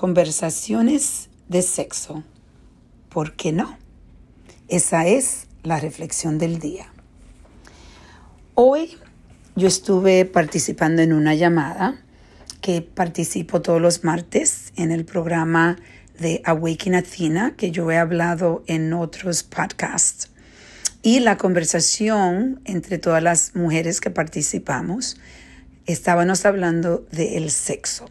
Conversaciones de sexo. ¿Por qué no? Esa es la reflexión del día. Hoy yo estuve participando en una llamada que participo todos los martes en el programa de Awaken Athena que yo he hablado en otros podcasts. Y la conversación entre todas las mujeres que participamos, estábamos hablando del sexo.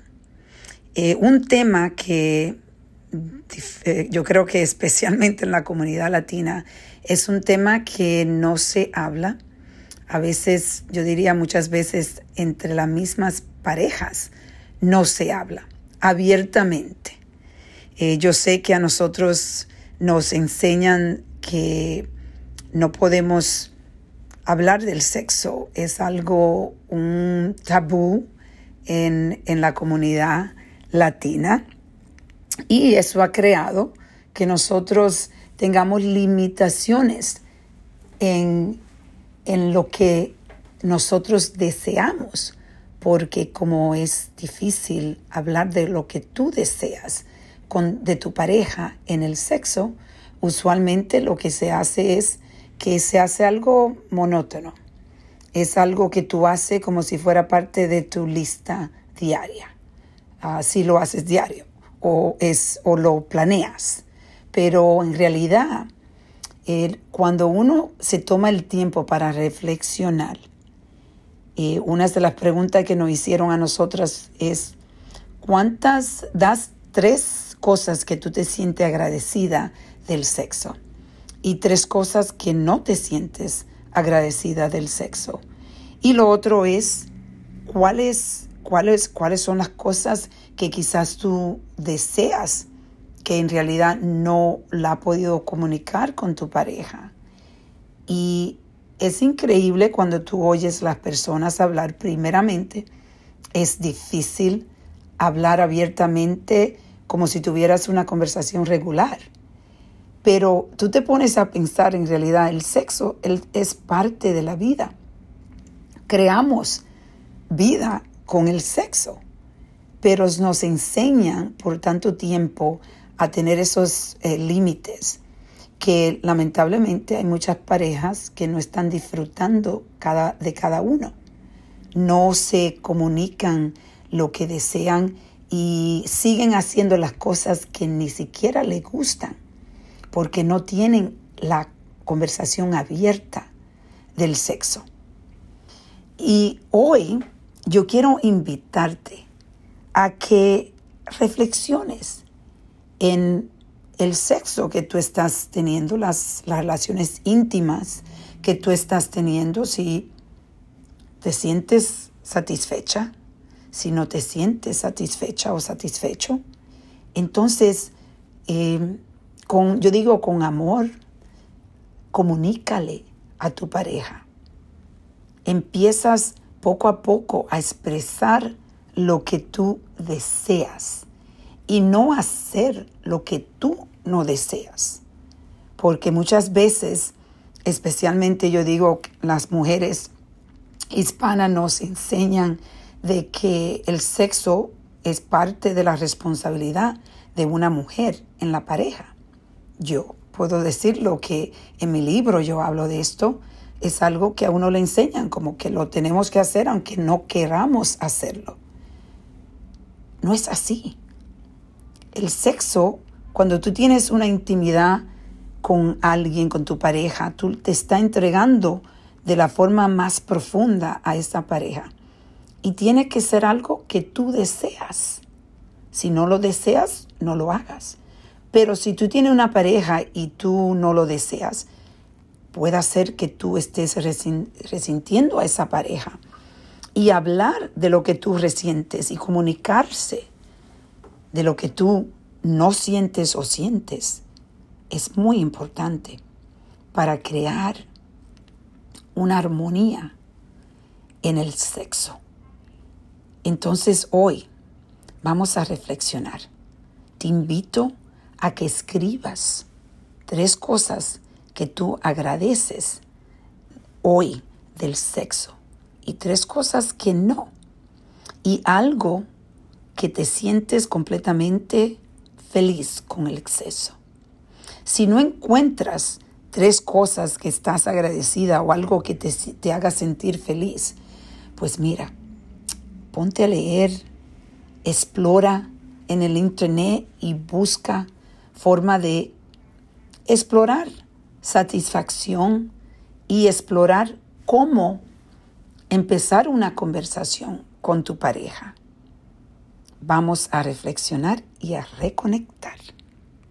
Eh, un tema que eh, yo creo que especialmente en la comunidad latina es un tema que no se habla. A veces, yo diría muchas veces, entre las mismas parejas no se habla abiertamente. Eh, yo sé que a nosotros nos enseñan que no podemos hablar del sexo, es algo, un tabú en, en la comunidad latina y eso ha creado que nosotros tengamos limitaciones en, en lo que nosotros deseamos, porque como es difícil hablar de lo que tú deseas con, de tu pareja en el sexo, usualmente lo que se hace es que se hace algo monótono. Es algo que tú haces como si fuera parte de tu lista diaria. Ah, si lo haces diario o, es, o lo planeas. Pero en realidad, cuando uno se toma el tiempo para reflexionar, eh, una de las preguntas que nos hicieron a nosotras es, ¿cuántas das tres cosas que tú te sientes agradecida del sexo? Y tres cosas que no te sientes agradecida del sexo. Y lo otro es, ¿cuál es cuáles, cuáles son las cosas que quizás tú deseas que en realidad no la ha podido comunicar con tu pareja. Y es increíble cuando tú oyes las personas hablar primeramente. Es difícil hablar abiertamente como si tuvieras una conversación regular. Pero tú te pones a pensar en realidad el sexo es parte de la vida. Creamos vida con el sexo, pero nos enseñan por tanto tiempo a tener esos eh, límites que lamentablemente hay muchas parejas que no están disfrutando cada, de cada uno. No se comunican lo que desean y siguen haciendo las cosas que ni siquiera les gustan porque no tienen la conversación abierta del sexo. Y hoy yo quiero invitarte a que reflexiones en el sexo que tú estás teniendo, las, relaciones íntimas que tú estás teniendo, si te sientes satisfecha, si no te sientes satisfecha o satisfecho. Entonces, em, con, yo digo con amor, comunícale a tu pareja. Empiezas poco a poco a expresar lo que tú deseas y no hacer lo que tú no deseas. Porque muchas veces, especialmente yo digo, las mujeres hispanas nos enseñan de que el sexo es parte de la responsabilidad de una mujer en la pareja. Yo puedo decir lo que en mi libro yo hablo de esto, es algo que a uno le enseñan, como que lo tenemos que hacer aunque no queramos hacerlo. No es así. El sexo, cuando tú tienes una intimidad con alguien, con tu pareja, tú te está entregando de la forma más profunda a esa pareja. Y tiene que ser algo que tú deseas. Si no lo deseas, no lo hagas. Pero si tú tienes una pareja y tú no lo deseas, puede ser que tú estés resintiendo a esa pareja. Y hablar de lo que tú resientes y comunicarse de lo que tú no sientes o sientes es muy importante para crear una armonía en el sexo. Entonces hoy vamos a reflexionar. Te invito a que escribas tres cosas que tú agradeces hoy del sexo y tres cosas que no. Y algo que te sientes completamente feliz con el exceso. Si no encuentras tres cosas que estás agradecida o algo que te, te haga sentir feliz, pues mira, ponte a leer, explora en el internet y busca forma de explorar satisfacción y explorar cómo empezar una conversación con tu pareja. Vamos a reflexionar y a reconectar.